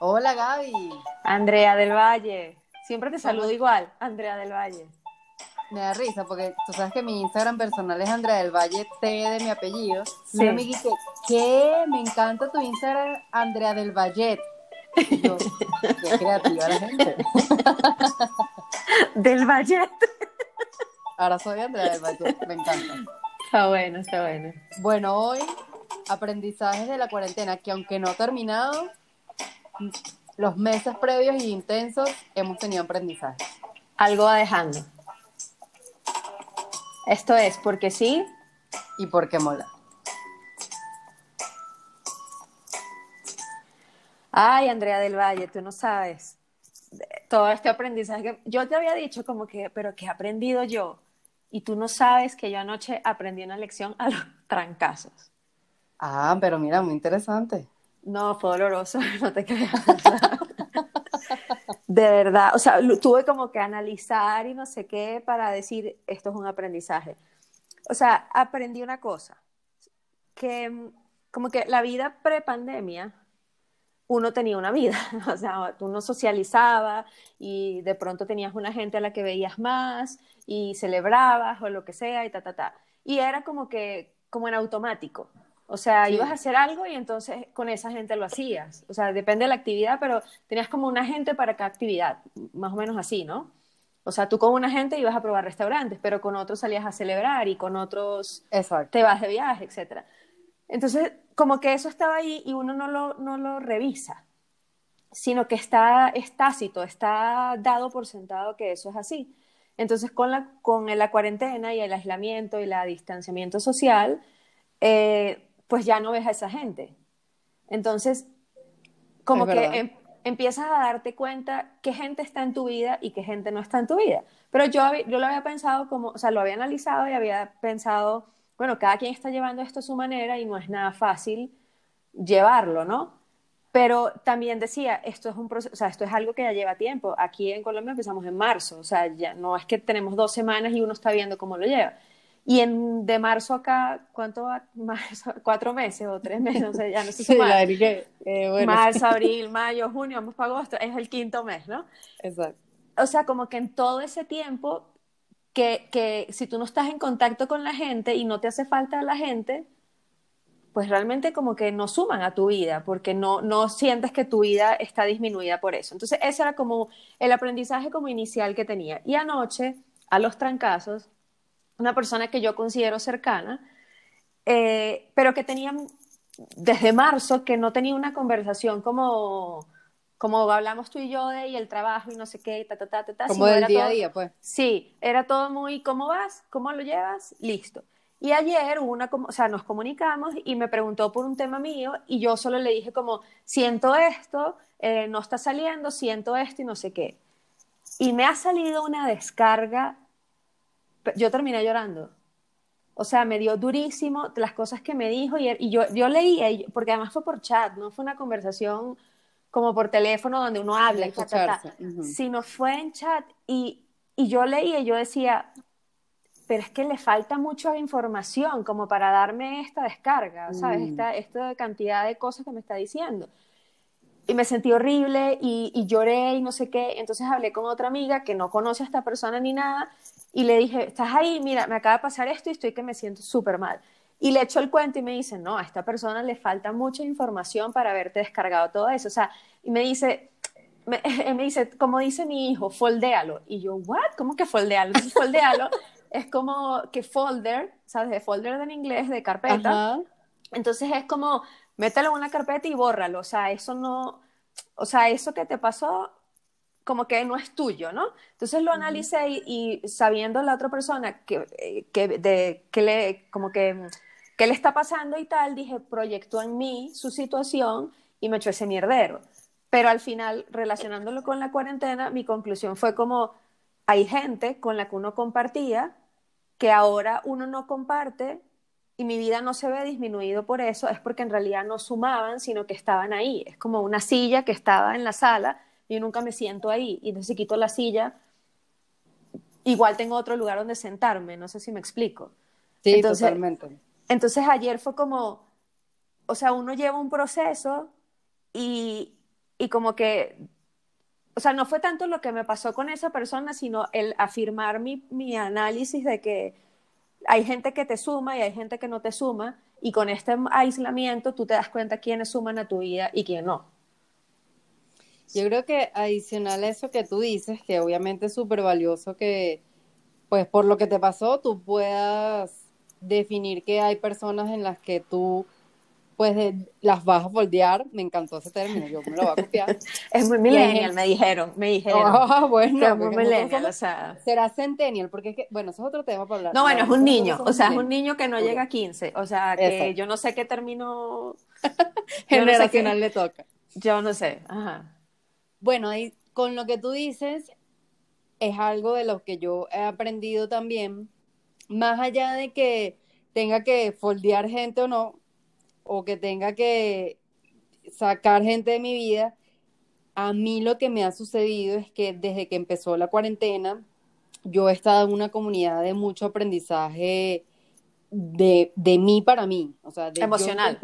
Hola Gaby. Andrea del Valle. Siempre te saludo igual, Andrea del Valle. Me da risa porque tú sabes que mi Instagram personal es Andrea del Valle T de mi apellido. Sí. Y me dice, ¿qué? Me encanta tu Instagram, Andrea del Valle. Yo, qué creativa la gente. Del Valle. Ahora soy Andrea del Valle, me encanta. Está bueno, está bueno. Bueno, hoy aprendizajes de la cuarentena, que aunque no ha terminado, los meses previos y intensos hemos tenido aprendizajes. Algo va dejando. Esto es porque sí. ¿Y por qué mola? Ay, Andrea del Valle, tú no sabes. Todo este aprendizaje yo te había dicho como que, pero ¿qué he aprendido yo? Y tú no sabes que yo anoche aprendí una lección a los trancazos. Ah, pero mira, muy interesante. No, fue doloroso, no te creas. De verdad, o sea, tuve como que analizar y no sé qué para decir esto es un aprendizaje. O sea, aprendí una cosa, que como que la vida pre-pandemia, uno tenía una vida, o sea, uno socializaba y de pronto tenías una gente a la que veías más y celebrabas o lo que sea y ta, ta, ta. Y era como que, como en automático. O sea, Sí. ibas a hacer algo y entonces con esa gente lo hacías. O sea, depende de la actividad, pero tenías como una gente para cada actividad, más o menos así, ¿no? O sea, tú con una gente ibas a probar restaurantes, pero con otros salías a celebrar y con otros Exacto. te vas de viaje, etcétera. Entonces, como que eso estaba ahí y uno no lo, no lo revisa, sino que está es tácito, está dado por sentado que eso es así. Entonces, con la, con la cuarentena y el aislamiento y el distanciamiento social, eh, pues ya no ves a esa gente. Entonces, como Es que em- empiezas a darte cuenta qué gente está en tu vida y qué gente no está en tu vida. Pero yo, yo lo había pensado como, o sea, lo había analizado y había pensado, bueno, cada quien está llevando esto a su manera y no es nada fácil llevarlo, ¿no? Pero también decía, esto es un proceso, o sea, esto es algo que ya lleva tiempo. Aquí en Colombia empezamos en marzo, o sea, ya no es que tenemos dos semanas y uno está viendo cómo lo lleva. Y en, de marzo acá, ¿cuánto va? Marzo, cuatro meses o tres meses, sea, ya no sé Sí, verdad que, eh, bueno, Marzo, abril, mayo, junio, vamos para agosto, es el quinto mes, ¿no? exacto. O sea, como que en todo ese tiempo que, que si tú no estás en contacto con la gente y no te hace falta la gente, pues realmente como que no suman a tu vida, porque no, no sientes que tu vida está disminuida por eso. Entonces, ese era como el aprendizaje como inicial que tenía. Y anoche, a los trancazos, una persona que yo considero cercana, eh, pero que tenía desde marzo que no tenía una conversación como, como hablamos tú y yo de y el trabajo y no sé qué, ta, ta, ta, ta, Como del día a todo- día, pues. Sí, era todo muy, ¿cómo vas? ¿Cómo lo llevas? Listo. Y ayer hubo una, o sea, nos comunicamos y me preguntó por un tema mío y yo solo le dije como, siento esto, eh, no está saliendo, siento esto y no sé qué. Y me ha salido una descarga, yo terminé llorando. O sea, me dio durísimo las cosas que me dijo y, y yo, yo leía, y- porque además fue por chat, no fue una conversación como por teléfono donde uno habla, y ta, ta, ta, escucharse, ujú. sino fue en chat y, y yo leía y yo decía, pero es que le falta mucha información como para darme esta descarga, ¿sabes? Mm. Esta, esta cantidad de cosas que me está diciendo. Y me sentí horrible y, y lloré y no sé qué. Entonces hablé con otra amiga que no conoce a esta persona ni nada y le dije, estás ahí, mira, me acaba de pasar esto y estoy que me siento súper mal. Y le echo el cuento y me dice, no, a esta persona le falta mucha información para haberte descargado todo eso. O sea, y me dice, me, me dice, como dice mi hijo, foldéalo. Y yo, ¿what? ¿Cómo que foldéalo? Entonces, foldéalo es como que folder, ¿sabes? De folder en inglés, de carpeta. Ajá. Entonces es como, mételo en una carpeta y bórralo. O sea, eso no, o sea, eso que te pasó, como que no es tuyo, ¿no? Entonces lo analicé y, y sabiendo la otra persona que, eh, que, de, que le, como que, qué le está pasando y tal, dije, proyectó en mí su situación y me echó ese mierdero. Pero al final, relacionándolo con la cuarentena, mi conclusión fue como, hay gente con la que uno compartía que ahora uno no comparte y mi vida no se ve disminuido por eso, es porque en realidad no sumaban, sino que estaban ahí. Es como una silla que estaba en la sala y nunca me siento ahí. Y entonces si quito la silla, igual tengo otro lugar donde sentarme, no sé si me explico. Sí, Entonces, totalmente. Entonces ayer fue como, o sea, uno lleva un proceso y, y como que, o sea, no fue tanto lo que me pasó con esa persona, sino el afirmar mi, mi análisis de que hay gente que te suma y hay gente que no te suma, y con este aislamiento tú te das cuenta quiénes suman a tu vida y quién no. Yo creo que adicional a eso que tú dices, que obviamente es súper valioso que, pues por lo que te pasó, tú puedas definir que hay personas en las que tú pues las vas a foldear, me encantó ese término, yo me lo voy a copiar. es muy millennial, me dijeron, me dijeron. Ah, bueno, es muy millennial, o sea. Será centennial, porque es que, bueno, eso es otro tema para hablar. No, bueno, es un niño, o sea, es un niño que no llega a 15, o sea, que yo no sé qué término generacional le toca. Yo no sé, ajá. Bueno, con lo que tú dices, es algo de lo que yo he aprendido también, más allá de que tenga que foldear gente o no, o que tenga que sacar gente de mi vida, a mí lo que me ha sucedido es que desde que empezó la cuarentena, yo he estado en una comunidad de mucho aprendizaje de, de mí para mí, o sea, de emocional.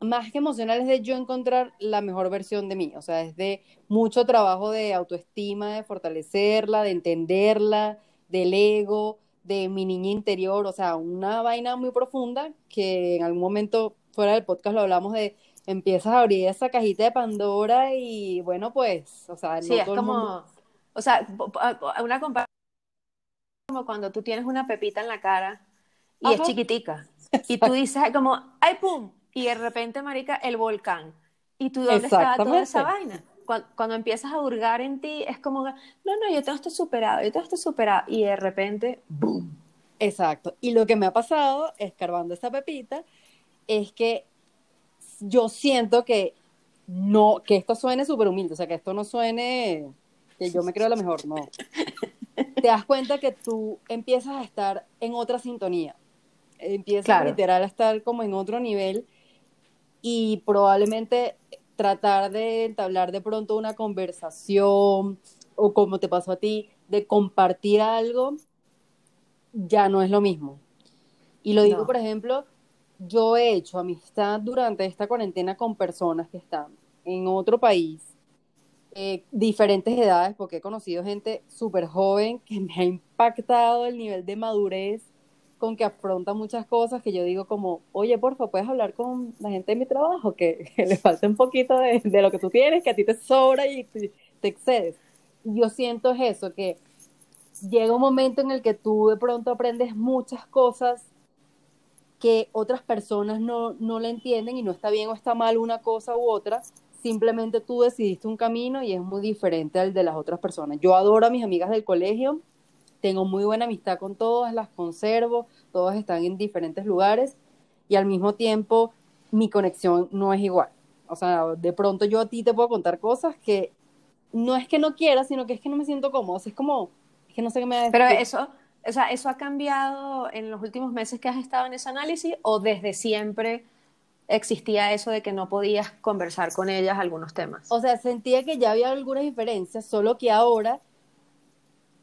Más que emocional es de yo encontrar la mejor versión de mí, o sea, es de mucho trabajo de autoestima, de fortalecerla, de entenderla, del ego, de mi niña interior, o sea, una vaina muy profunda que en algún momento fuera del podcast lo hablamos de empiezas a abrir esa cajita de Pandora y bueno, pues, o sea, sí, es como, o sea, una comparación como cuando tú tienes una pepita en la cara y es chiquitica y tú dices como, ay, pum, y de repente, marica, el volcán. ¿Y tú dónde estaba toda esa vaina? cuando, empiezas a hurgar en ti, es como, no, no, yo tengo esto superado, yo tengo esto superado, y de repente, ¡boom! Exacto. Y lo que me ha pasado, escarbando esa pepita, es que yo siento que no, que esto suene súper humilde, o sea, que esto no suene que yo me creo la mejor, no. Te das cuenta que tú empiezas a estar en otra sintonía, empiezas literal a estar como en otro nivel y probablemente tratar de entablar de pronto una conversación o como te pasó a ti, de compartir algo, ya no es lo mismo. Y lo digo, por ejemplo, yo he hecho amistad durante esta cuarentena con personas que están en otro país, eh, diferentes edades, porque he conocido gente súper joven que me ha impactado el nivel de madurez con que afronta muchas cosas que yo digo como, oye, porfa, puedes hablar con la gente de mi trabajo, que, le falta un poquito de, lo que tú tienes, que a ti te sobra y te, excedes. Yo siento eso, que llega un momento en el que tú de pronto aprendes muchas cosas que otras personas no, no le entienden y no está bien o está mal una cosa u otra, simplemente tú decidiste un camino y es muy diferente al de las otras personas. Yo adoro a mis amigas del colegio, tengo muy buena amistad con todas, las conservo, todas están en diferentes lugares y al mismo tiempo mi conexión no es igual. O sea, de pronto yo a ti te puedo contar cosas que no es que no quiera, sino que es que no me siento cómodo. es como, es que no sé qué me decir. Pero eso, o sea, ¿eso ha cambiado en los últimos meses que has estado en ese análisis o desde siempre existía eso de que no podías conversar con ellas algunos temas? O sea, sentía que ya había algunas diferencias, solo que ahora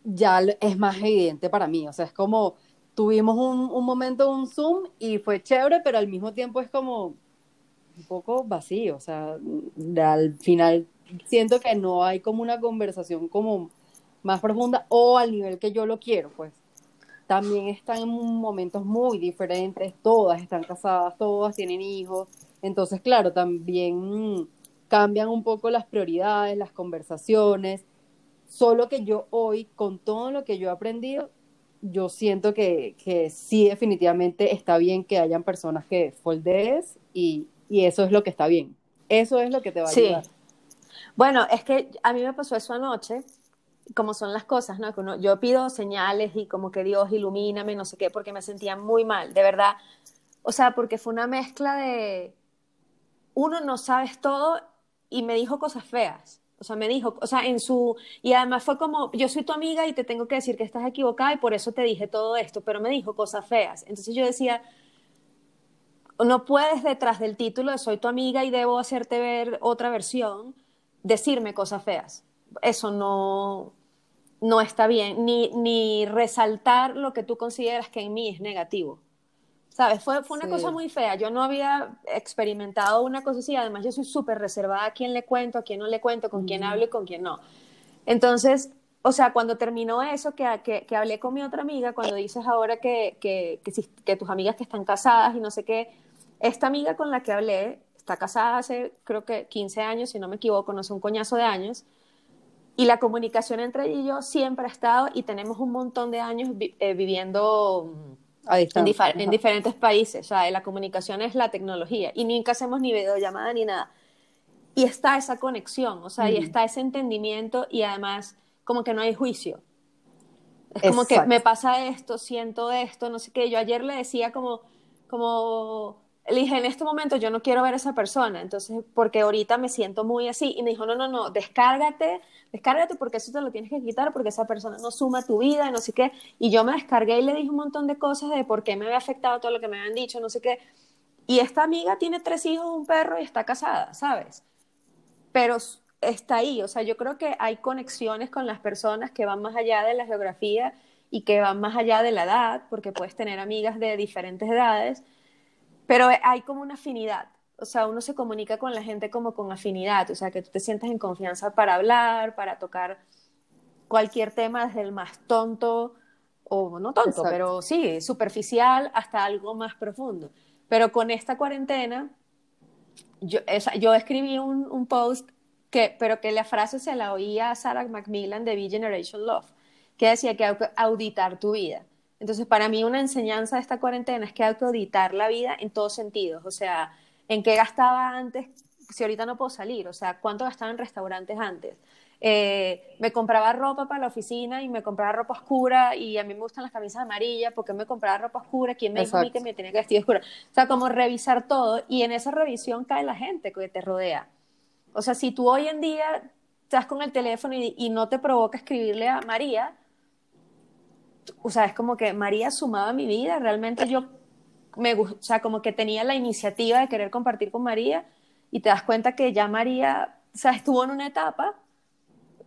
ya es más evidente para mí. O sea, es como tuvimos un, un momento, un Zoom y fue chévere, pero al mismo tiempo es como un poco vacío. O sea, al final siento que no hay como una conversación como más profunda o al nivel que yo lo quiero, pues. También están en momentos muy diferentes, todas están casadas, todas tienen hijos, entonces claro, también cambian un poco las prioridades, las conversaciones, Solo que yo hoy, con todo lo que yo he aprendido, yo siento que, que sí definitivamente está bien que hayan personas que foldees y, y, eso es lo que está bien. Eso es lo que te va a ayudar. Sí. Bueno, es que a mí me pasó eso anoche, como son las cosas, ¿no? Que yo pido señales y como que Dios ilumíname, no sé qué, porque me sentía muy mal, de verdad. O sea, porque fue una mezcla de, uno no sabes todo y me dijo cosas feas. O sea, me dijo, o sea, en su, y además fue como, yo soy tu amiga y te tengo que decir que estás equivocada y por eso te dije todo esto, pero me dijo cosas feas. Entonces yo decía, no puedes detrás del título de soy tu amiga y debo hacerte ver otra versión, decirme cosas feas. Eso no, no está bien, ni, ni resaltar lo que tú consideras que en mí es negativo. ¿Sabes? Fue, fue una Sí. cosa muy fea. Yo no había experimentado una cosa así. Además, yo soy súper reservada a quién le cuento, a quién no le cuento, con quién hablo y con quién no. Entonces, o sea, cuando terminó eso, que, que, que hablé con mi otra amiga, cuando dices ahora que, que, que, tus amigas que están casadas y no sé qué, esta amiga con la que hablé está casada hace creo que 15 años, si no me equivoco, no sé, un coñazo de años. Y la comunicación entre ella y yo siempre ha estado y tenemos un montón de años vi- eh, viviendo mm, en, difa- en diferentes países. O sea, la comunicación es la tecnología y nunca hacemos ni videollamada ni nada. Y está esa conexión, o sea, y Ujú. está ese entendimiento y además como que no hay juicio. Es como que Exacto. me pasa esto, siento esto, no sé qué. Yo ayer le decía como, como, le dije, en este momento yo no quiero ver a esa persona, entonces, porque ahorita me siento muy así. Y me dijo, no, no, no, descárgate, descárgate porque eso te lo tienes que quitar, porque esa persona no suma tu vida, no sé qué. Y yo me descargué y le dije un montón de cosas de por qué me había afectado todo lo que me habían dicho, no sé qué. Y esta amiga tiene tres hijos, un perro y está casada, ¿sabes? Pero está ahí, o sea, yo creo que hay conexiones con las personas que van más allá de la geografía y que van más allá de la edad, porque puedes tener amigas de diferentes edades, pero hay como una afinidad. O sea, uno se comunica con la gente como con afinidad, o sea, que tú te sientes en confianza para hablar, para tocar cualquier tema, desde el más tonto, o no tonto, Exacto. pero sí, superficial, hasta algo más profundo. Pero con esta cuarentena, yo, esa- yo escribí un, un post, que, pero que la frase se la oía a Sarah Macmillan de V-Generation Love, que decía que auditar tu vida. Entonces, para mí una enseñanza de esta cuarentena es que hay que auditar la vida en todos sentidos, o sea, en qué gastaba antes, si ahorita no puedo salir, o sea, cuánto gastaba en restaurantes antes. Eh, me compraba ropa para la oficina y me compraba ropa oscura y a mí me gustan las camisas amarillas, porque me compraba ropa oscura? ¿Quién me dijo que me tenía que vestir oscura? O sea, como revisar todo y en esa revisión cae la gente que te rodea. O sea, si tú hoy en día estás con el teléfono y, y no te provoca escribirle a María, o sea, es como que María sumaba mi vida, realmente yo me o sea, como que tenía la iniciativa de querer compartir con María y te das cuenta que ya María, o sea, estuvo en una etapa,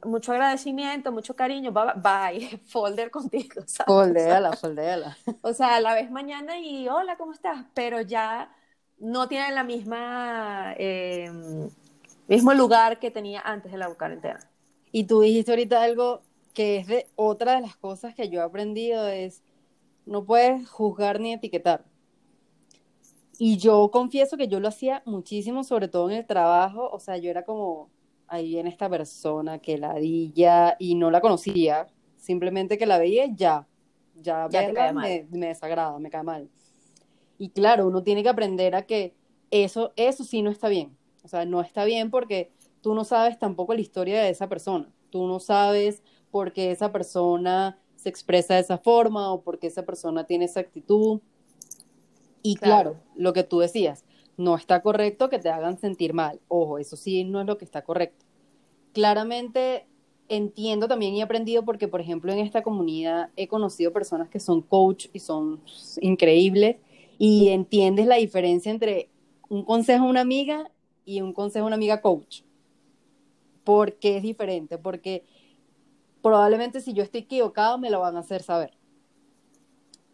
mucho agradecimiento, mucho cariño, bye, bye, folder contigo, ¿sabes? Foldéala, foldéala. O sea, la ves mañana y hola, ¿cómo estás? Pero ya no tiene la misma eh, mismo lugar que tenía antes de la cuarentena. Y tú dijiste ahorita algo que es de otra de las cosas que yo he aprendido es no puedes juzgar ni etiquetar. Y yo confieso que yo lo hacía muchísimo, sobre todo en el trabajo, o sea, yo era como, ahí viene esta persona que ladilla y no la conocía, simplemente que la veía ya, ya, Ya verla me, me desagrada, me cae mal. Y claro, uno tiene que aprender a que eso, eso sí no está bien. O sea, no está bien porque tú no sabes tampoco la historia de esa persona. Tú no sabes por qué esa persona se expresa de esa forma o por qué esa persona tiene esa actitud. Y Claro. claro, lo que tú decías, no está correcto que te hagan sentir mal. Ojo, eso sí no es lo que está correcto. Claramente entiendo también y he aprendido porque, por ejemplo, en esta comunidad he conocido personas que son coach y son increíbles y entiendes la diferencia entre un consejo a una amiga y un consejo a una amiga coach. Porque es diferente, porque probablemente si yo estoy equivocado me lo van a hacer saber.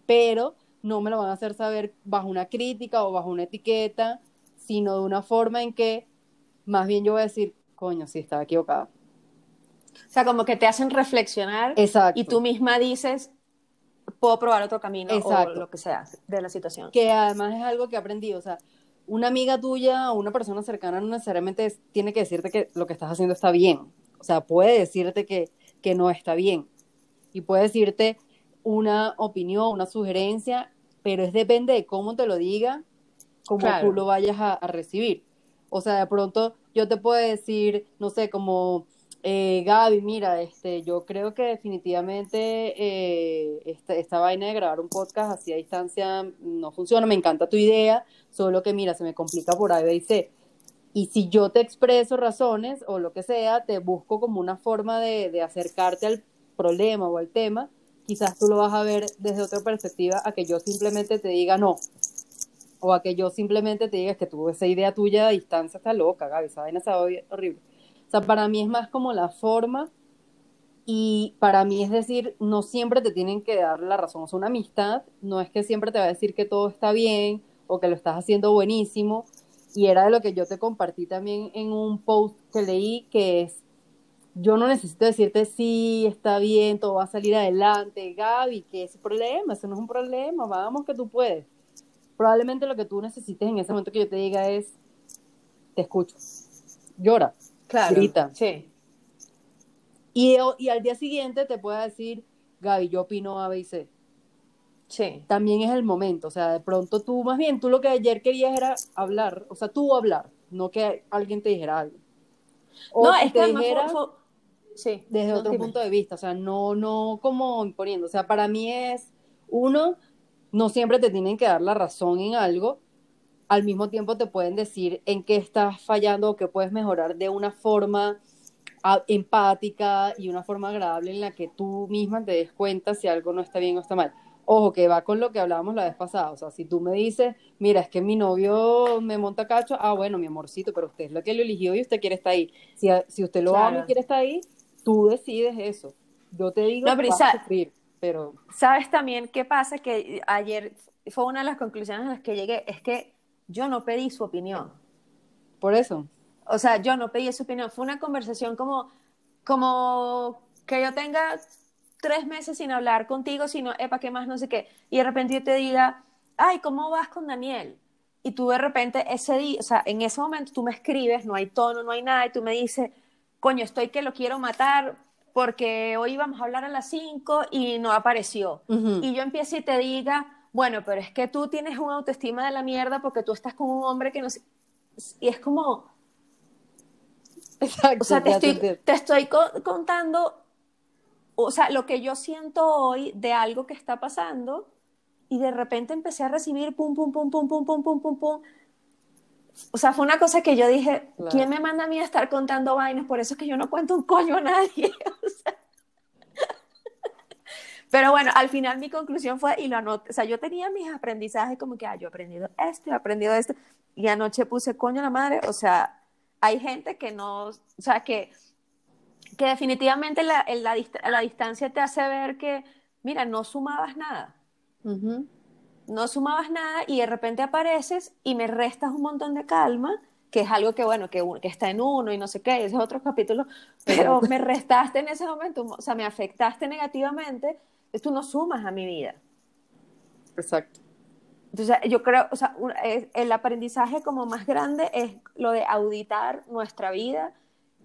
Pero no me lo van a hacer saber bajo una crítica o bajo una etiqueta, sino de una forma en que más bien yo voy a decir, coño, sí, estaba equivocado. O sea, como que te hacen reflexionar Exacto. y tú misma dices, puedo probar otro camino Exacto. o lo que sea de la situación. que además es algo que he aprendido, o sea, una amiga tuya o una persona cercana no necesariamente es- tiene que decirte que lo que estás haciendo está bien, o sea, puede decirte que, que no está bien y puede decirte una opinión, una sugerencia, pero es depende de cómo te lo diga, cómo Claro. tú lo vayas a, a recibir. O sea, de pronto yo te puedo decir, no sé, como eh, Gaby, mira, este, yo creo que definitivamente eh, esta, esta vaina de grabar un podcast así a distancia no funciona, me encanta tu idea, solo que mira, se me complica por A, B y C. Y si yo te expreso razones o lo que sea, te busco como una forma de, acercarte al problema o al tema, quizás tú lo vas a ver desde otra perspectiva a que yo simplemente te diga no. O a que yo simplemente te diga "Es que tú, esa idea tuya a distancia está loca, Gaby, esa vaina está horrible. O sea, para mí es más como la forma Y para mí es decir, no siempre te tienen que dar la razón. O sea, una amistad no es que siempre te va a decir que todo está bien o que lo estás haciendo buenísimo. Y era de lo que yo te compartí también en un post que leí, que es, yo no necesito decirte sí, está bien, todo va a salir adelante, Gaby, que es problema, eso no es un problema, vamos que tú puedes. Probablemente lo que tú necesites en ese momento que yo te diga es, te escucho, llora, Claro. grita. Sí. Y, y al día siguiente te pueda decir, Gaby, yo opino A, B y C. Sí. También es el momento, o sea, de pronto tú, más bien, tú lo que ayer querías era hablar, o sea, tú hablar, no que alguien te dijera algo. O No, que es que te fue- dijera fue- Sí. desde no, otro dime. punto de vista, o sea, no, no como imponiendo, o sea, para mí es, uno, no siempre te tienen que dar la razón en algo, al mismo tiempo te pueden decir en qué estás fallando o qué puedes mejorar de una forma empática y una forma agradable en la que tú misma te des cuenta si algo no está bien o está mal. Ojo, que va con lo que hablábamos la vez pasada, o sea, si tú me dices, mira, es que mi novio me monta cacho, ah, bueno, mi amorcito, pero usted es lo que lo eligió y usted quiere estar ahí. Si, si usted lo ama y Claro. quiere estar ahí, tú decides eso. Yo te digo No, que vas a sufrir, pero ¿Sabes también qué pasa? Que ayer fue una de las conclusiones a las que llegué, es que yo no pedí su opinión. por eso. O sea, yo no pedí su opinión. Fue una conversación como, como que yo tenga tres meses sin hablar contigo, sino, epa, ¿qué más? No sé qué. Y de repente yo te diga, ay, ¿cómo vas con Daniel? Y tú de repente ese día, o sea, en ese momento tú me escribes, no hay tono, no hay nada, y tú me dices, coño, estoy que lo quiero matar porque hoy íbamos a hablar a las 5 y no apareció. Y yo empiezo y te diga, bueno, pero es que tú tienes una autoestima de la mierda porque tú estás con un hombre que no sé... Y es como, Exacto. o sea, te estoy, te estoy co- contando, o sea, lo que yo siento hoy de algo que está pasando y de repente empecé a recibir pum, pum, pum, pum, pum, pum, pum, pum, pum. O sea, fue una cosa que yo dije, Claro. ¿quién me manda a mí a estar contando vainas? Por eso es que yo no cuento un coño a nadie. o sea. Pero bueno, al final mi conclusión fue, y lo anoté, o sea, yo tenía mis aprendizajes como que, ah, yo he aprendido esto, he aprendido esto, y anoche puse coño a la madre, o sea, hay gente que no, o sea, que, que definitivamente la, la, dist- la distancia te hace ver que, mira, no sumabas nada, no sumabas nada y de repente apareces y me restas un montón de calma, que es algo que, bueno, que, que está en uno y no sé qué, ese es otro capítulo, pero me restaste en ese momento, o sea, me afectaste negativamente, tú no sumas a mi vida. Exacto. Entonces, yo creo, o sea, el aprendizaje como más grande es lo de auditar nuestra vida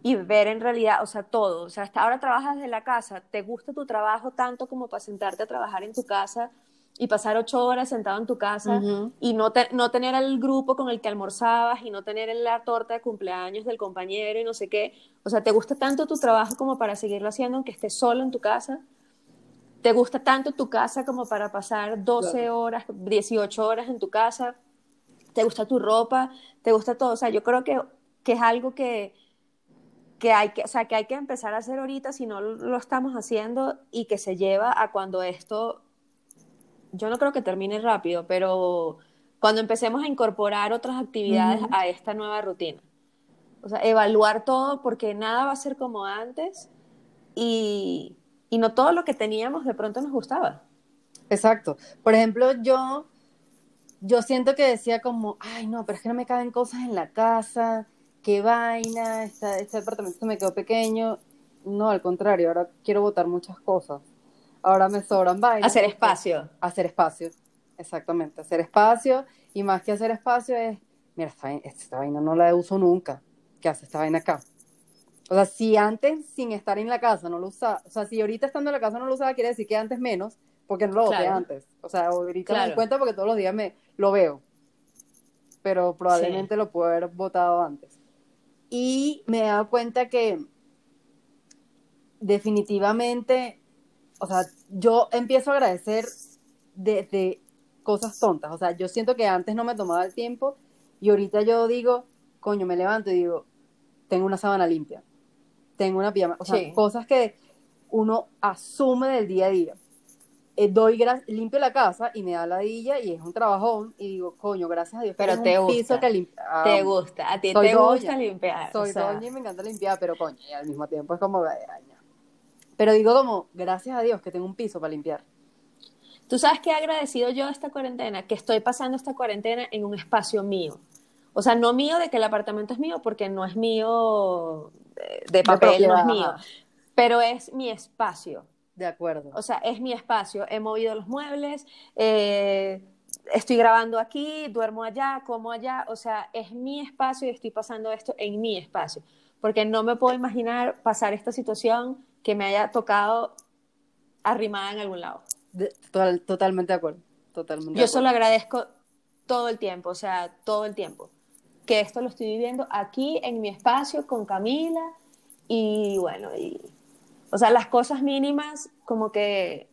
y ver en realidad, o sea, todo. O sea, hasta ahora trabajas desde la casa, te gusta tu trabajo tanto como para sentarte a trabajar en tu casa y pasar ocho horas sentado en tu casa y no, te- no tener el grupo con el que almorzabas y no tener la torta de cumpleaños del compañero y no sé qué. O sea, te gusta tanto tu trabajo como para seguirlo haciendo aunque estés solo en tu casa. Te gusta tanto tu casa como para pasar 12 Claro. horas, 18 horas en tu casa. Te gusta tu ropa, te gusta todo. O sea, yo creo que, que es algo que, que, hay que, o sea, que hay que empezar a hacer ahorita si no lo estamos haciendo y que se lleva a cuando esto, yo no creo que termine rápido, pero cuando empecemos a incorporar otras actividades Ujú. a esta nueva rutina. O sea, evaluar todo porque nada va a ser como antes y, y no todo lo que teníamos de pronto nos gustaba. Exacto. Por ejemplo, yo, yo siento que decía como, ay, no, pero es que no me caben cosas en la casa, qué vaina, esta- este departamento se me quedó pequeño. No, al contrario, ahora quiero botar muchas cosas. Ahora me sobran vainas. Hacer espacio. Hacer espacio, exactamente. Hacer espacio, y más que hacer espacio es, mira, esta, vaina- esta vaina no la uso nunca. ¿Qué hace esta vaina acá? O sea, si antes, sin estar en la casa, no lo usaba, o sea, si ahorita estando en la casa no lo usaba, quiere decir que antes menos, porque no lo Claro. antes. O sea, ahorita me doy cuenta porque todos los días me lo veo. Pero probablemente lo puedo haber votado antes. Y me he dado cuenta que definitivamente, o sea, yo empiezo a agradecer desde cosas tontas. O sea, yo siento que antes no me tomaba el tiempo y ahorita yo digo, coño, me levanto y digo, tengo una sábana limpia, tengo una pijama, o sea, Sí. cosas que uno asume del día a día. Eh, doy limpio la casa y me da ladilla y es un trabajón y digo, coño, gracias a Dios que Pero tengo te un gusta. piso que. Ah, te gusta, a ti soy te doña. gusta limpiar. Soy o sea, doña y me encanta limpiar, pero coño, y al mismo tiempo es como. Pero digo como, gracias a Dios que tengo un piso para limpiar. Tú sabes que he agradecido yo esta cuarentena, que estoy pasando esta cuarentena en un espacio mío. O sea, no mío de que el apartamento es mío, porque no es mío de, de papel, no es mío. Pero es mi espacio. De acuerdo. O sea, es mi espacio. He movido los muebles, eh, estoy grabando aquí, duermo allá, como allá. O sea, es mi espacio y estoy pasando esto en mi espacio. Porque no me puedo imaginar pasar esta situación que me haya tocado arrimada en algún lado. totalmente de acuerdo. Totalmente Yo solo agradezco todo el tiempo, o sea, todo el tiempo. Que esto lo estoy viviendo aquí en mi espacio con Camila y bueno, y, o sea, las cosas mínimas como que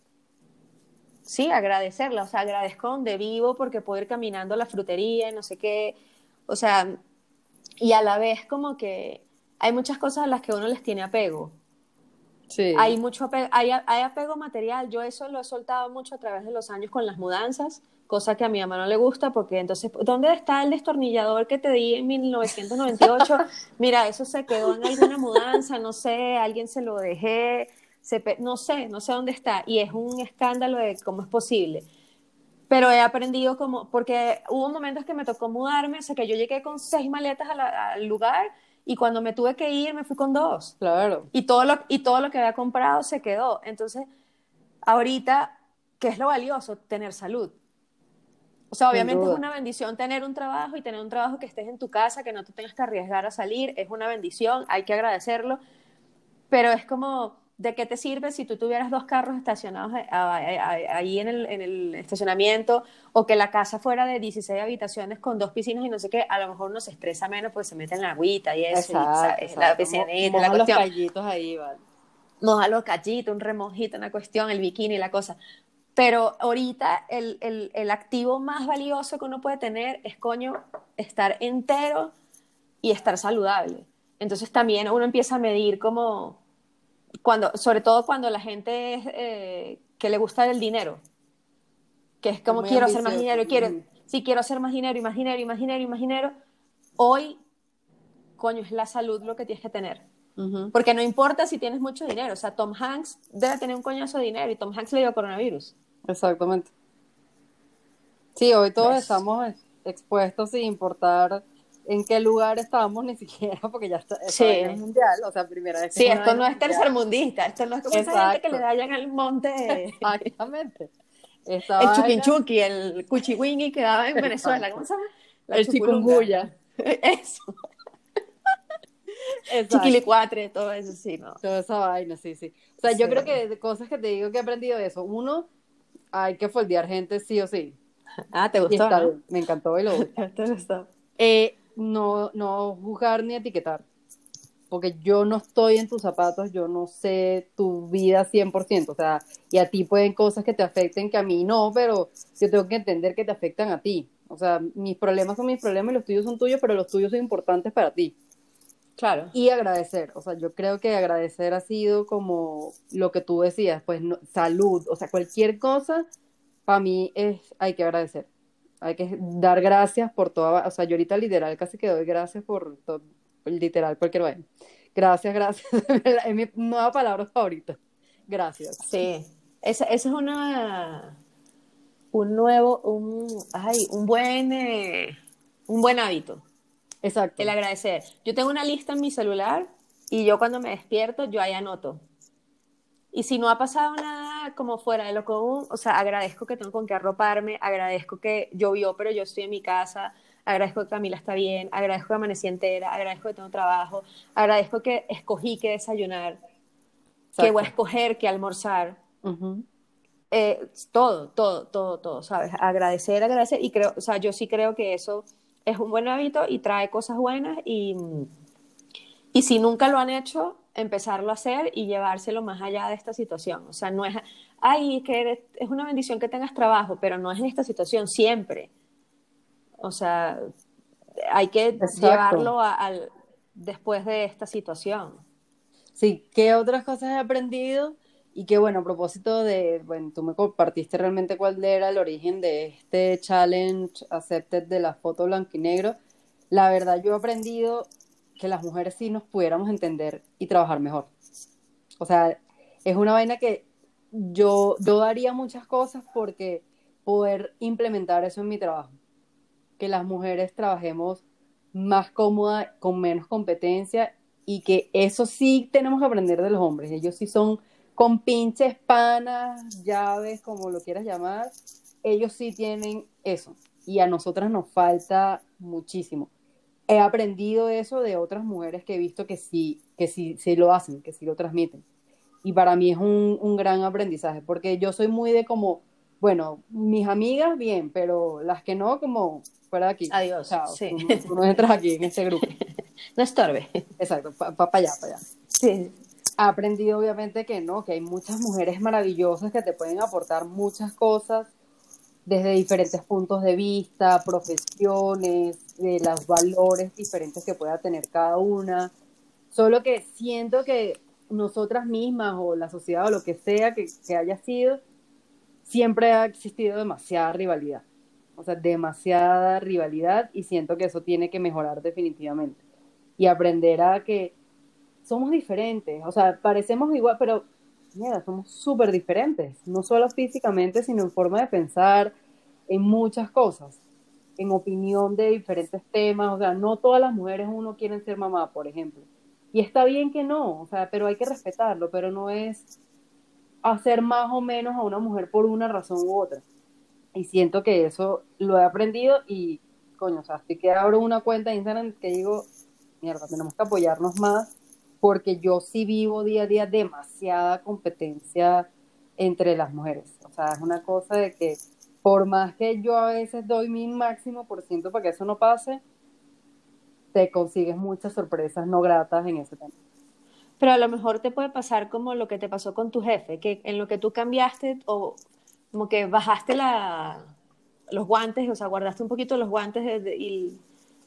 sí, agradecerlas, o sea, agradezco donde vivo porque puedo ir caminando a la frutería y no sé qué, o sea, y a la vez como que hay muchas cosas a las que uno les tiene apego. Sí. Hay mucho apego, hay, hay apego material, yo eso lo he soltado mucho a través de los años con las mudanzas, cosa que a mi mamá no le gusta, porque entonces, ¿dónde está el destornillador que te di en 1998? Mira, eso se quedó en alguna mudanza, no sé, alguien se lo dejé, se, no sé, no sé dónde está, y es un escándalo de cómo es posible. Pero he aprendido como, porque hubo momentos que me tocó mudarme, o sea, que yo llegué con seis maletas al lugar y cuando me tuve que ir me fui con dos. Claro. Y todo lo, y todo lo que había comprado se quedó. Entonces, ahorita, ¿qué es lo valioso? Tener salud. O sea, obviamente es una bendición tener un trabajo y tener un trabajo que estés en tu casa, que no te tengas que arriesgar a salir, es una bendición, hay que agradecerlo, pero es como, ¿de qué te sirve si tú tuvieras dos carros estacionados ahí en el, en el estacionamiento o que la casa fuera de 16 habitaciones con dos piscinas y no sé qué? A lo mejor uno se estresa menos porque se mete en la agüita y eso, exacto, y, la piscinita, la los callitos ahí, vale. Moja los callitos, un remojito, una cuestión, el bikini, la cosa. Pero ahorita el, el, el, activo más valioso que uno puede tener es, coño, estar entero y estar saludable. Entonces también uno empieza a medir como, cuando, sobre todo cuando la gente es, eh, que le gusta el dinero, que es como quiero hacer más dinero, quiero, si quiero hacer más dinero y más dinero y más dinero y más dinero, hoy, coño, es la salud lo que tienes que tener. Porque no importa si tienes mucho dinero, o sea, Tom Hanks debe tener un coñazo de dinero y Tom Hanks le dio coronavirus. Exactamente. Sí, hoy todos estamos expuestos sin importar en qué lugar estamos ni siquiera, porque ya está, sí. es mundial, o sea, primera vez. Sí, esto no es tercermundista, esto no es como esa gente que le dañan al monte. Exactamente. el chuquinchuqui, el cuchiwingui que daba en Venezuela, ¿cómo se llama? La el chikungunya. Eso. Chiquilicuatre, todo eso, sí, ¿no? Toda esa vaina, sí, sí. O sea, yo creo que cosas que te digo que he aprendido de eso. Uno, hay que foldear gente sí o sí. Ah, ¿te gustó? ¿no? Me encantó y lo ¿Te gustó? Eh, no, no juzgar ni etiquetar. Porque yo no estoy en tus zapatos, yo no sé tu vida 100%. O sea, y a ti pueden cosas que te afecten que a mí no, pero yo tengo que entender que te afectan a ti. O sea, mis problemas son mis problemas y los tuyos son tuyos, pero los tuyos son importantes para ti. Claro. Y agradecer, o sea, yo creo que agradecer ha sido como lo que tú decías, pues salud, o sea, cualquier cosa, para mí es, hay que agradecer, hay que dar gracias por toda, o sea, yo ahorita literal casi que doy gracias por todo, literal, porque bueno, gracias, gracias, es mi nueva palabra favorita, gracias. Sí, esa, esa es una, un nuevo, un, ay, un buen, eh, un buen hábito. Exacto. El agradecer. Yo tengo una lista en mi celular y yo cuando me despierto, yo ahí anoto. Y si no ha pasado nada como fuera de lo común, o sea, agradezco que tengo con qué arroparme, agradezco que llovió, pero yo estoy en mi casa, agradezco que Camila está bien, agradezco que amanecí entera, agradezco que tengo trabajo, agradezco que escogí que desayunar, Exacto. que voy a escoger que almorzar. eh, todo, todo, todo, todo, ¿sabes? Agradecer, agradecer. Y creo, o sea, yo sí creo que eso es un buen hábito y trae cosas buenas y, y si nunca lo han hecho, empezarlo a hacer y llevárselo más allá de esta situación. O sea, no es, ay, que es una bendición que tengas trabajo, pero no es en esta situación siempre. O sea, hay que Exacto. llevarlo a, a, después de esta situación. Sí, ¿qué otras cosas he aprendido? Y que bueno, a propósito de, bueno, tú me compartiste realmente cuál era el origen de este challenge accepted de la foto blanco y negro. La verdad, yo he aprendido que las mujeres sí nos pudiéramos entender y trabajar mejor. O sea, es una vaina que yo, yo daría muchas cosas porque poder implementar eso en mi trabajo. Que las mujeres trabajemos más cómoda, con menos competencia y que eso sí tenemos que aprender de los hombres. Ellos sí son con pinches, panas, llaves, como lo quieras llamar. Ellos sí tienen eso y a nosotras nos falta muchísimo. He aprendido eso de otras mujeres que he visto que sí, que sí, sí lo hacen, que sí lo transmiten. Y para mí es un, un gran aprendizaje, porque yo soy muy de como, bueno, mis amigas bien, pero las que no, como fuera de aquí. Adiós. Chao, sí. tú, tú no entras aquí en este grupo. no estorbe. Exacto, para pa, allá, para allá. Sí. Aprendido obviamente que no, que hay muchas mujeres maravillosas que te pueden aportar muchas cosas desde diferentes puntos de vista, profesiones, de los valores diferentes que pueda tener cada una. Solo que siento que nosotras mismas o la sociedad o lo que sea que, que haya sido, siempre ha existido demasiada rivalidad. O sea, demasiada rivalidad y siento que eso tiene que mejorar definitivamente. Y aprender a que somos diferentes. O sea, parecemos igual, pero mira, somos súper diferentes. No solo físicamente, sino en forma de pensar, en muchas cosas. En opinión de diferentes temas. O sea, no todas las mujeres uno quieren ser mamá, por ejemplo. Y está bien que no, o sea, pero hay que respetarlo, pero no es hacer más o menos a una mujer por una razón u otra. Y siento que eso lo he aprendido y, coño, o sea, estoy que abro una cuenta de Instagram que digo, mierda, tenemos que apoyarnos más porque yo sí vivo día a día demasiada competencia entre las mujeres. O sea, es una cosa de que por más que yo a veces doy mi máximo por ciento para que eso no pase, te consigues muchas sorpresas no gratas en ese tema. Pero a lo mejor te puede pasar como lo que te pasó con tu jefe, que en lo que tú cambiaste o como que bajaste la, los guantes, o sea, guardaste un poquito los guantes de, y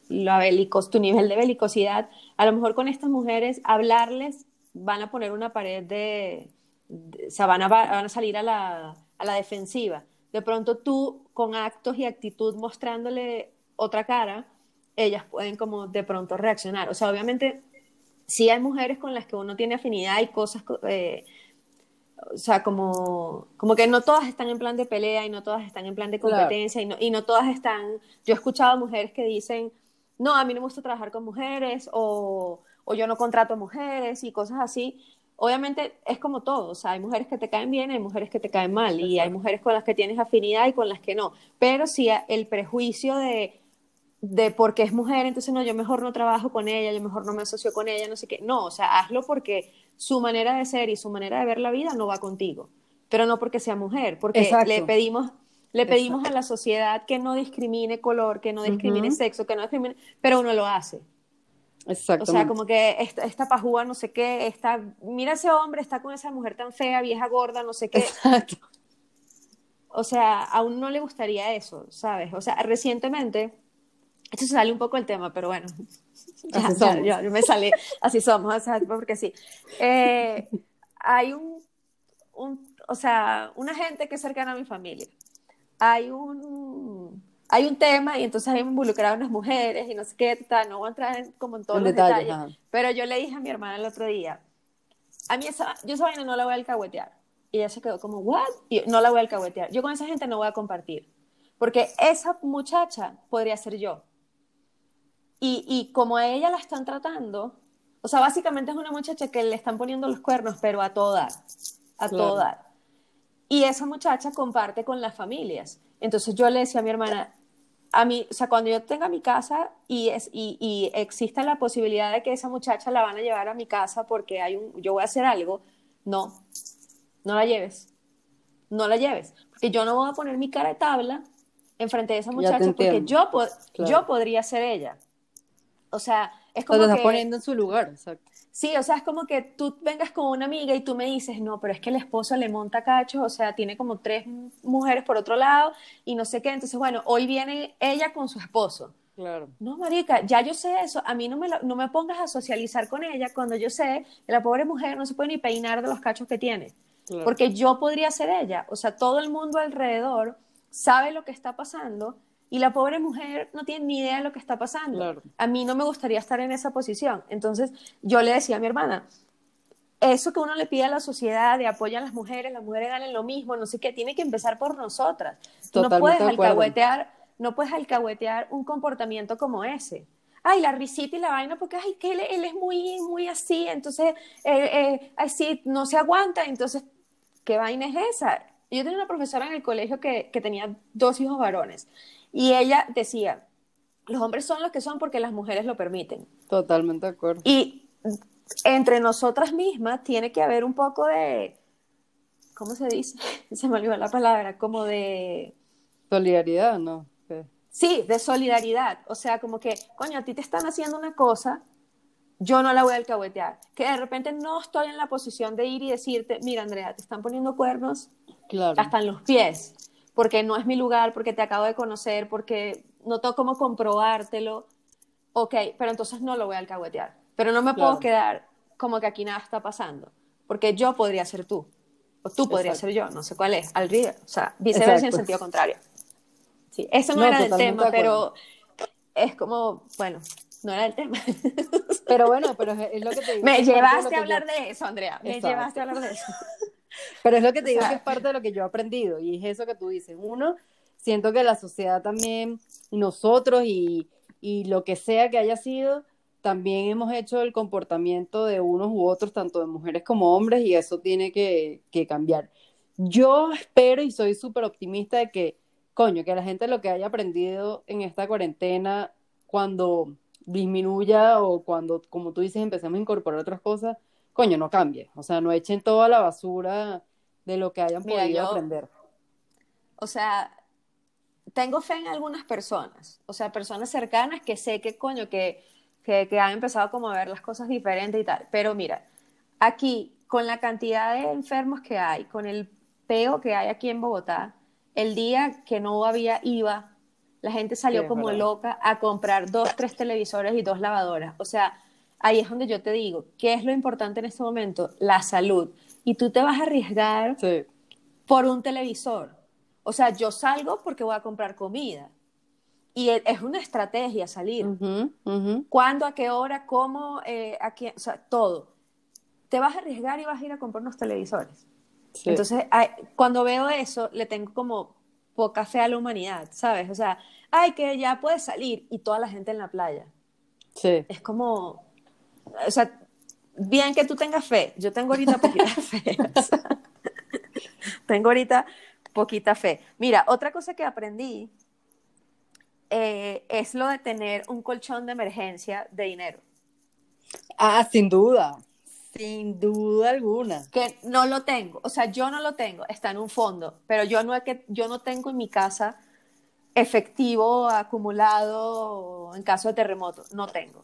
la belicos, tu nivel de belicosidad. A lo mejor con estas mujeres hablarles van a poner una pared de, de o sea, van a, van a salir a la, a la defensiva. De pronto tú con actos y actitud mostrándole otra cara, ellas pueden como de pronto reaccionar. O sea, obviamente sí hay mujeres con las que uno tiene afinidad y cosas, eh, o sea, como, como que no todas están en plan de pelea y no todas están en plan de competencia claro. y, no, y no todas están, yo he escuchado mujeres que dicen, no, a mí no me gusta trabajar con mujeres o, o yo no contrato mujeres y cosas así. Obviamente es como todo, o sea, hay mujeres que te caen bien, hay mujeres que te caen mal y hay mujeres con las que tienes afinidad y con las que no, pero sí el prejuicio de de porque es mujer, entonces no, yo mejor no trabajo con ella, yo mejor no me asocio con ella, no sé qué. No, o sea, hazlo porque su manera de ser y su manera de ver la vida no va contigo, pero no porque sea mujer, porque Exacto. le pedimos le pedimos Exacto. a la sociedad que no discrimine color, que no discrimine uh -huh. sexo, que no discrimine, pero uno lo hace. Exacto. O sea, como que esta, esta pajúa, no sé qué, está, mira ese hombre, está con esa mujer tan fea, vieja, gorda, no sé qué. Exacto. O sea, a uno no le gustaría eso, ¿sabes? O sea, recientemente, esto se sale un poco el tema, pero bueno, ya, así ya, ya, yo me salí, así somos, o sea, porque sí. Eh, hay un, un, o sea, una gente que es cercana a mi familia. Hay un, hay un tema y entonces hay involucrado unas mujeres y no sé qué, tal, no voy a entrar en, como en todos en los detalles, detalles, pero yo le dije a mi hermana el otro día, a mí esa, yo esa vaina no la voy a alcahuetear. Y ella se quedó como, ¿what? Y yo, no la voy a alcahuetear. Yo con esa gente no voy a compartir. Porque esa muchacha podría ser yo. Y, y como a ella la están tratando, o sea, básicamente es una muchacha que le están poniendo los cuernos, pero a toda, a Claro. toda. Y esa muchacha comparte con las familias. Entonces yo le decía a mi hermana, a mí, o sea, cuando yo tenga mi casa y, es, y, y exista la posibilidad de que esa muchacha la van a llevar a mi casa porque hay un, yo voy a hacer algo, no, no la lleves, no la lleves, porque yo no voy a poner mi cara de tabla enfrente de esa muchacha porque yo, Claro. yo podría ser ella. O sea, es O como te estás que... poniendo en su lugar, exacto. Sí, o sea, es como que tú vengas con una amiga y tú me dices, no, pero es que el esposo le monta cachos, o sea, tiene como tres mujeres por otro lado y no sé qué. Entonces, bueno, hoy viene ella con su esposo. Claro. No, marica, ya yo sé eso. A mí no me, no me pongas a socializar con ella cuando yo sé que la pobre mujer no se puede ni peinar de los cachos que tiene. Claro. Porque yo podría ser ella. O sea, todo el mundo alrededor sabe lo que está pasando y la pobre mujer no tiene ni idea de lo que está pasando. Claro. A mí no me gustaría estar en esa posición. Entonces, yo le decía a mi hermana, eso que uno le pide a la sociedad de apoyo a las mujeres, las mujeres ganen lo mismo, no sé qué, tiene que empezar por nosotras. Tú no puedes alcahuetear, no puedes alcahuetear un comportamiento como ese. Ay, la risita y la vaina, porque ay, que él, es muy, muy así, entonces, eh, eh, así, no se aguanta, entonces, ¿qué vaina es esa? Yo tenía una profesora en el colegio que, que tenía dos hijos varones y ella decía, los hombres son los que son porque las mujeres lo permiten. Totalmente de acuerdo. Y entre nosotras mismas tiene que haber un poco de, ¿cómo se dice? Se me olvidó la palabra, como de... Solidaridad, ¿no? Sí, de solidaridad. O sea, como que, coño, a ti te están haciendo una cosa, yo no la voy a alcahuetear. Que de repente no estoy en la posición de ir y decirte, mira, Andrea, te están poniendo cuernos claro. hasta en los pies, porque no es mi lugar, porque te acabo de conocer, porque no tengo cómo comprobártelo. Ok, pero entonces no lo voy a alcahuetear. Pero no me puedo quedar como que aquí nada está pasando, porque yo podría ser tú, o tú podrías ser yo, no sé cuál es, al río, o sea, viceversa en sentido contrario. Sí, eso no, era el tema, pero es como, bueno, no era el tema. Pero bueno, pero es lo que te digo. Me llevaste a hablar de eso, Andrea, me llevaste a hablar de eso. Pero es lo que te digo que es parte de lo que yo he aprendido, y es eso que tú dices. Uno, siento que la sociedad también, nosotros y, y lo que sea que haya sido, también hemos hecho el comportamiento de unos u otros, tanto de mujeres como hombres, y eso tiene que, cambiar. Yo espero y soy súper optimista de que, coño, que la gente lo que haya aprendido en esta cuarentena, cuando disminuya o cuando, como tú dices, empecemos a incorporar otras cosas, coño, no cambie. O sea, no echen toda la basura de lo que hayan podido aprender. O sea, tengo fe en algunas personas, o sea, personas cercanas que sé que, coño, que que, han empezado como a ver las cosas diferentes y tal. Pero mira, aquí, con la cantidad de enfermos que hay, con el peo que hay aquí en Bogotá, el día que no había IVA, la gente salió como loca a comprar dos, tres televisores y dos lavadoras. O sea, ahí es donde yo te digo, ¿qué es lo importante en este momento? La salud. Y tú te vas a arriesgar por un televisor. O sea, yo salgo porque voy a comprar comida. Y e, es una estrategia salir. ¿Cuándo, a qué hora, cómo, eh, a quién? O sea, todo. Te vas a arriesgar y vas a ir a comprar unos televisores. Entonces, cuando veo eso, le tengo como poca fe a la humanidad, ¿sabes? O sea, ay, que ya puedes salir y toda la gente en la playa. Sí. Es como, o sea, bien que tú tengas fe. Yo tengo ahorita poquita fe. tengo ahorita poquita fe. Mira, otra cosa que aprendí eh, es lo de tener un colchón de emergencia de dinero. Ah, sin duda, sin duda alguna. Que no lo tengo, o sea, yo no lo tengo, está en un fondo, pero yo no, es que, yo no tengo en mi casa efectivo acumulado en caso de terremoto, no tengo.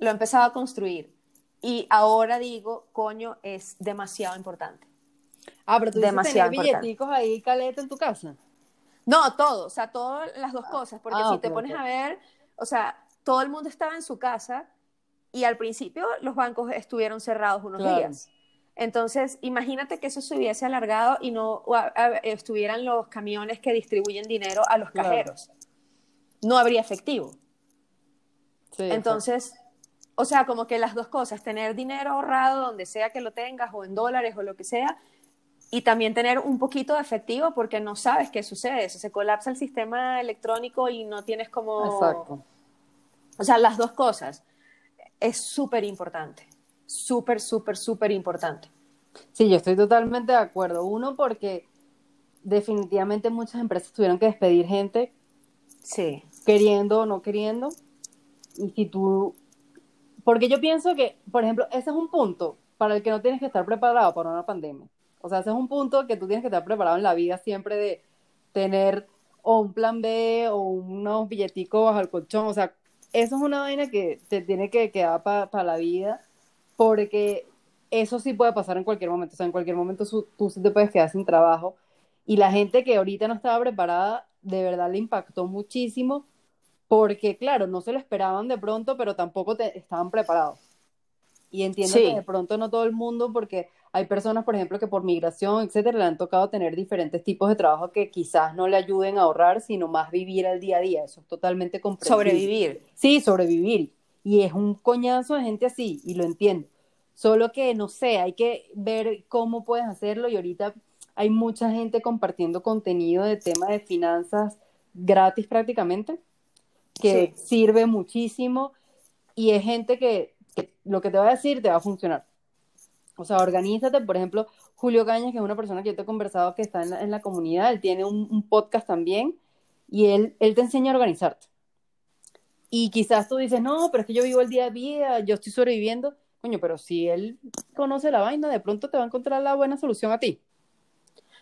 Lo he empezado a construir y ahora digo, coño, es demasiado importante. Ah, pero tú demasiado dices tener billeticos ahí caleta en tu casa. No, todo, o sea, todas las dos cosas, porque ah, si te pones a ver, o sea, todo el mundo estaba en su casa y al principio los bancos estuvieron cerrados unos días. Entonces, imagínate que eso se hubiese alargado y no estuvieran los camiones que distribuyen dinero a los cajeros. No habría efectivo. Entonces, o sea, como que las dos cosas, tener dinero ahorrado donde sea que lo tengas o en dólares o lo que sea, y también tener un poquito de efectivo porque no sabes qué sucede. se colapsa el sistema electrónico y no tienes como... Exacto. O sea, las dos cosas. Es súper importante. Súper, súper, súper importante. Sí, yo estoy totalmente de acuerdo. Uno, porque definitivamente muchas empresas tuvieron que despedir gente. Sí. Queriendo o no queriendo. Y si tú... Porque yo pienso que, por ejemplo, ese es un punto para el que no tienes que estar preparado para una pandemia. O sea, ese es un punto que tú tienes que estar preparado en la vida siempre de tener o un plan B o unos billeticos bajo el colchón. O sea, eso es una vaina que te tiene que quedar para la vida porque eso sí puede pasar en cualquier momento. O sea, en cualquier momento tú sí te puedes quedar sin trabajo. Y la gente que ahorita no estaba preparada, de verdad le impactó muchísimo porque, claro, no se lo esperaban de pronto, pero tampoco te, estaban preparados. Y entiendo que de pronto no todo el mundo, porque hay personas, por ejemplo, que por migración, etcétera, le han tocado tener diferentes tipos de trabajo que quizás no le ayuden a ahorrar, sino más vivir al día a día. Eso es totalmente comprensible. Sobrevivir. Sí, sobrevivir. Y es un coñazo de gente así, y lo entiendo. Solo que, no sé, hay que ver cómo puedes hacerlo y ahorita hay mucha gente compartiendo contenido de temas de finanzas gratis prácticamente, que Sí. sirve muchísimo y es gente que, que lo que te va a decir te va a funcionar. O sea, organízate, por ejemplo, Julio Cañas, que es una persona que yo te he conversado que está en la, en la comunidad, él tiene un, un podcast también y él, él te enseña a organizarte. Y quizás tú dices, no, pero es que yo vivo el día a día, yo estoy sobreviviendo. Coño, pero si él conoce la vaina, de pronto te va a encontrar la buena solución a ti.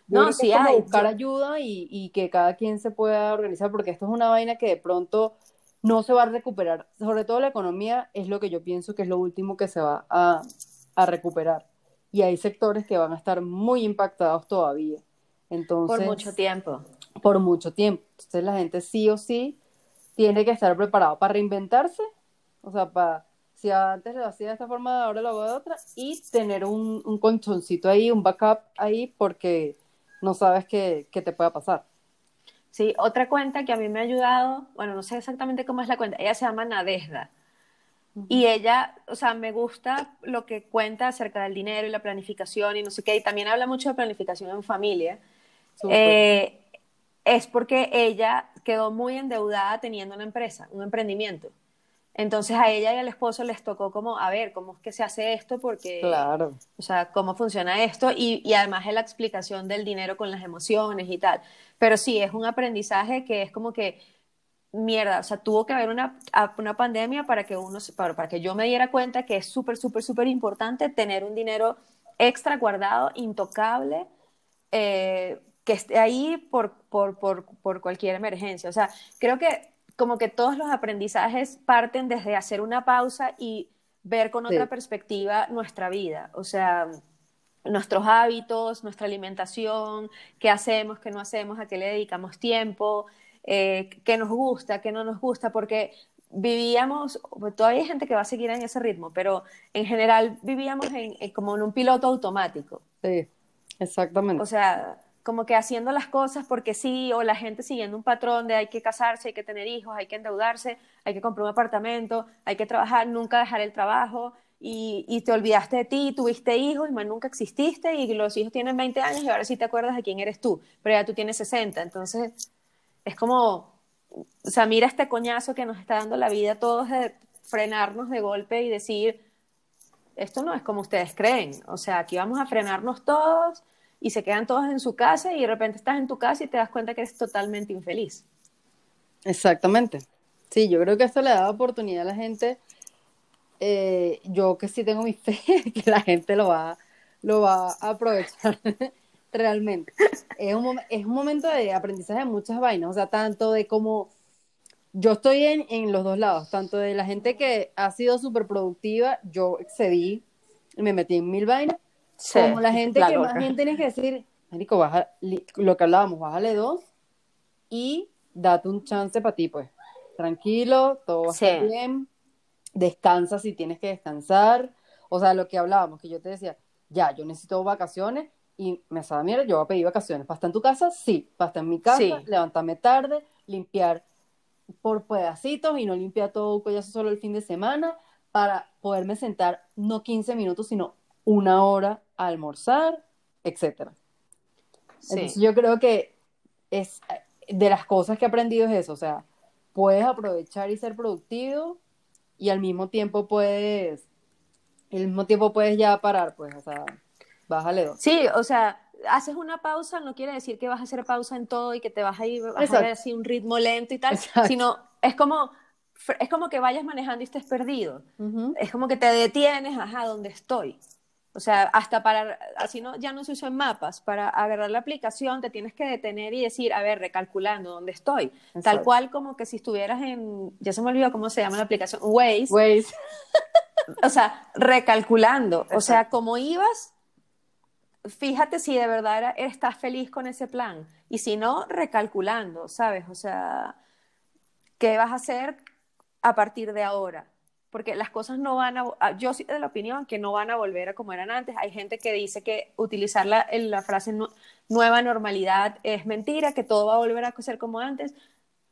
Yo No, sí como hay. buscar ayuda y, y que cada quien se pueda organizar, porque esto es una vaina que de pronto no se va a recuperar. Sobre todo la economía es lo que yo pienso que es lo último que se va a, a recuperar. Y hay sectores que van a estar muy impactados todavía. Entonces, Por mucho tiempo. por mucho tiempo. Entonces la gente sí o sí tiene que estar preparado para reinventarse, o sea, para, si antes lo hacía de esta forma, ahora lo hago de otra, y tener un, un colchoncito ahí, un backup ahí, porque no sabes qué, qué te pueda pasar. Sí, otra cuenta que a mí me ha ayudado, bueno, no sé exactamente cómo es la cuenta, ella se llama Nadezda. Y ella, o sea, me gusta lo que cuenta acerca del dinero y la planificación y no sé qué, y también habla mucho de planificación en familia. Eh, es porque ella quedó muy endeudada teniendo una empresa, un emprendimiento. Entonces a ella y al esposo les tocó como, a ver, ¿cómo es que se hace esto? Porque, Claro. o sea, ¿cómo funciona esto? Y, y además es la explicación del dinero con las emociones y tal. Pero sí, es un aprendizaje que es como que, mierda, o sea, tuvo que haber una, una pandemia para que uno, para, para que yo me diera cuenta que es súper, súper, súper importante tener un dinero extra guardado, intocable, eh, que esté ahí por, por, por, por cualquier emergencia. O sea, creo que como que todos los aprendizajes parten desde hacer una pausa y ver con Sí. otra perspectiva nuestra vida. O sea, nuestros hábitos, nuestra alimentación, qué hacemos, qué no hacemos, a qué le dedicamos tiempo, eh, qué nos gusta, qué no nos gusta, porque vivíamos, todavía hay gente que va a seguir en ese ritmo, pero en general vivíamos en, en- como en un piloto automático. Sí, exactamente. O sea, como que haciendo las cosas porque sí, o la gente siguiendo un patrón de hay que casarse, hay que tener hijos, hay que endeudarse, hay que comprar un apartamento, hay que trabajar, nunca dejar el trabajo, y, y te olvidaste de ti, tuviste hijos, y más nunca exististe, y los hijos tienen 20 años y ahora sí te acuerdas de quién eres tú, pero ya tú tienes 60, entonces es como, o sea, mira este coñazo que nos está dando la vida a todos de frenarnos de golpe y decir, esto no es como ustedes creen. O sea, aquí vamos a frenarnos todos y se quedan todos en su casa y de repente estás en tu casa y te das cuenta que eres totalmente infeliz. Exactamente. Sí, yo creo que esto le da oportunidad a la gente. eh, yo que sí tengo mi fe, que la gente lo va, lo va a aprovechar realmente. Es un, es un momento de aprendizaje de muchas vainas, o sea, tanto de como yo estoy en, en los dos lados, tanto de la gente que ha sido súper productiva, yo excedí me metí en mil vainas, como la gente la que loca. más bien tienes que decir, Marico, baja, lo que hablábamos, bájale dos y date un chance para ti, pues. Tranquilo, todo va a estar Sí. bien, descansa si tienes que descansar. O sea, lo que hablábamos, que yo te decía, ya, yo necesito vacaciones y me sabe mierda, yo voy a pedir vacaciones. ¿Para estar en tu casa? Sí. ¿Para estar en mi casa? Sí. Levantarme tarde, limpiar por pedacitos y no limpiar todo un collazo solo el fin de semana para poderme sentar no 15 minutos, sino una hora a almorzar, etcétera. Sí. Entonces yo creo que es de las cosas que he aprendido es eso, o sea, puedes aprovechar y ser productivo y al mismo tiempo puedes, al mismo tiempo puedes ya parar, pues, o sea, bájale dos. Sí, o sea, haces una pausa, no quiere decir que vas a hacer pausa en todo y que te vas a ir, vas a ver así un ritmo lento y tal, Exacto. sino es como, es como que vayas manejando y estés perdido. Es como que te detienes, ajá, ¿dónde estoy? O sea, hasta para, así no, ya no se usa en mapas, para agarrar la aplicación te tienes que detener y decir, a ver, recalculando dónde estoy. Tal cual como que si estuvieras en, ya se me olvidó cómo se llama la aplicación, Waze, Waze. o sea, recalculando, o sea, como ibas, fíjate si de verdad era- estás feliz con ese plan, y si no, recalculando, ¿sabes? O sea, ¿qué vas a hacer a partir de ahora? Porque las cosas no van a, a- yo soy de la opinión que no van a volver a como eran antes. Hay gente que dice que utilizar la, la frase nu- nueva normalidad es mentira, que todo va a volver a ser como antes.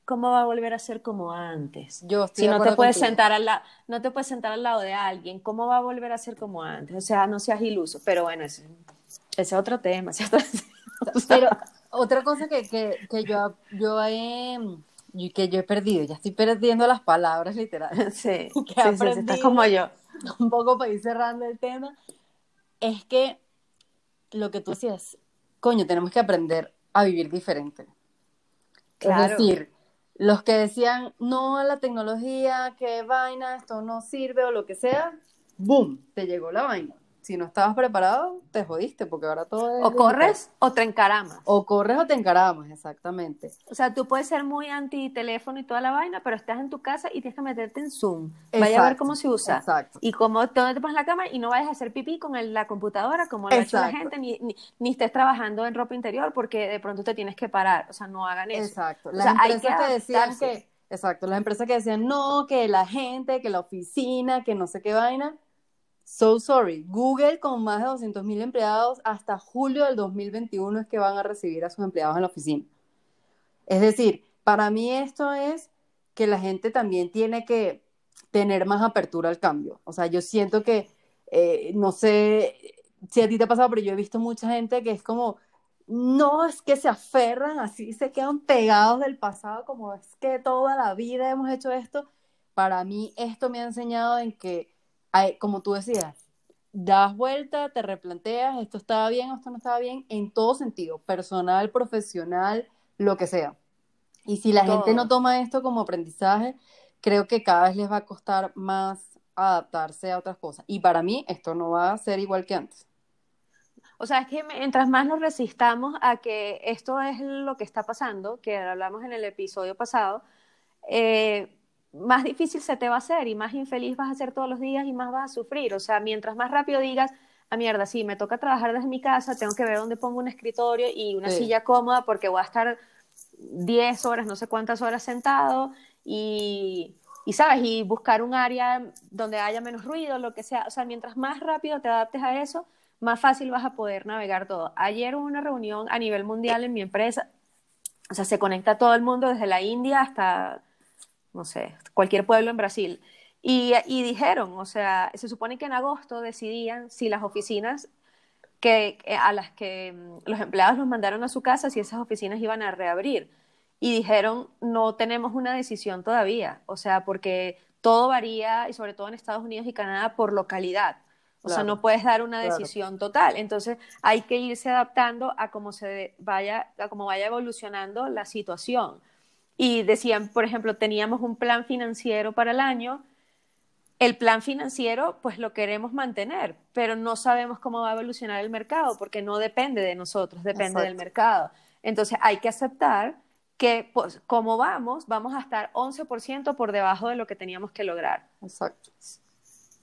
¿cómo va a volver a ser como antes? Yo estoy si no te puedes contigo. sentar al no te puedes sentar al lado de alguien, ¿cómo va a volver a ser como antes? O sea, no seas iluso. Pero bueno, ese, ese es otro tema. ese es otro- Pero otra cosa que, que, que yo, yo he, y que yo he perdido, ya estoy perdiendo las palabras literales, sí, que sí, sí, estás como yo. un poco para ir cerrando el tema, es que lo que tú decías, coño, tenemos que aprender a vivir diferente. Claro. Es decir, los que decían no a la tecnología, que vaina, esto no sirve o lo que sea, ¡boom! Te llegó la vaina. Si no estabas preparado, te jodiste, porque ahora todo es. O corres o te encaramas. O corres o te encaramas, exactamente. O sea, tú puedes ser muy anti teléfono y toda la vaina, pero estás en tu casa y tienes que meterte en Zoom. Vaya a ver cómo se usa. Exacto. Y cómo dónde te pones la cámara y no vayas a hacer pipí con el- la computadora como lo ha hecho la gente, ni, ni, ni estés trabajando en ropa interior porque de pronto te tienes que parar. O sea, no hagan eso. Exacto. O Las sea, hay empresas que decían que, exacto, las empresas que decían no, que la gente, que la oficina, que no sé qué vaina. So sorry. Google con más de 200 mil empleados hasta julio del 2021 es que van a recibir a sus empleados en la oficina. Es decir, para mí esto es que la gente también tiene que tener más apertura al cambio. O sea, yo siento que, eh, no sé si a ti te ha pasado, pero yo he visto mucha gente que es como, no es que se aferran así, se quedan pegados del pasado, como es que toda la vida hemos hecho esto. Para mí esto me ha enseñado en que, hay- como tú decías, das vuelta, te replanteas, esto estaba bien esto no estaba bien, en todo sentido, personal, profesional, lo que sea. Y si la gente no toma esto como aprendizaje, creo que cada vez les va a costar más adaptarse a otras cosas. Y para mí esto no va a ser igual que antes. O sea, es que mientras más nos resistamos a que esto es lo que está pasando, que hablamos en el episodio pasado, eh, más difícil se te va a hacer y más infeliz vas a ser todos los días y más vas a sufrir. O sea, mientras más rápido digas, a mierda, sí, me toca trabajar desde mi casa, tengo que ver dónde pongo un escritorio y una Sí. silla cómoda porque voy a estar 10 horas, no sé cuántas horas sentado y, y, ¿sabes? Y buscar un área donde haya menos ruido, lo que sea. O sea, mientras más rápido te adaptes a eso, más fácil vas a poder navegar todo. Ayer hubo una reunión a nivel mundial en mi empresa. O sea, se conecta todo el mundo desde la India hasta, no sé, cualquier pueblo en Brasil. Y, y dijeron, o sea, se supone que en agosto decidían si las oficinas que, que a las que mm, los empleados los mandaron a su casa, si esas oficinas iban a reabrir. Y dijeron, no tenemos una decisión todavía, o sea, porque todo varía, y sobre todo en Estados Unidos y Canadá, por localidad. O sea, no puedes dar una claro. decisión total. Entonces, hay que irse adaptando a cómo se vaya, a cómo vaya evolucionando la situación. Y decían, por ejemplo, teníamos un plan financiero para el año. El plan financiero, pues lo queremos mantener, pero no sabemos cómo va a evolucionar el mercado porque no depende de nosotros, depende del mercado. Entonces, hay que aceptar que, pues, como vamos, vamos a estar 11% por debajo de lo que teníamos que lograr. Exacto.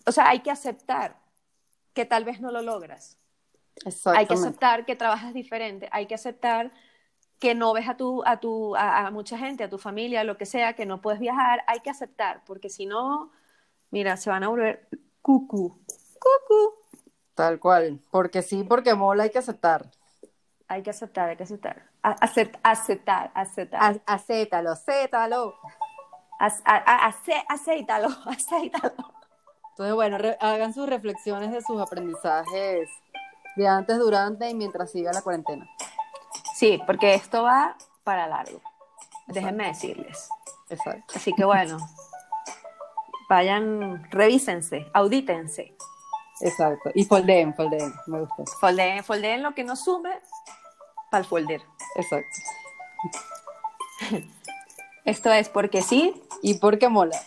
O sea, hay que aceptar que tal vez no lo logras. Hay que aceptar que trabajas diferente, hay que aceptar que no ves a tu, a tu, a, a mucha gente, a tu familia, lo que sea, que no puedes viajar, hay que aceptar, porque si no, mira, se van a volver cucú. Cucú. Tal cual. Porque sí, porque mola hay que aceptar. Hay que aceptar, hay que aceptar. A- acep- aceptar, aceptar. A- acétalo, acétalo. Ac- a- a- ace- acéitalo, acéitalo. Entonces, bueno, re- hagan sus reflexiones de sus aprendizajes de antes, durante y mientras siga la cuarentena. Sí, porque esto va para largo. Déjenme decirles. Exacto. Así que bueno, vayan, revísense, audítense. Exacto. Y foldeen, foldeen. Me gustó. Foldeen, foldeen lo que no sume para el folder. Exacto. Esto es porque sí Y porque mola.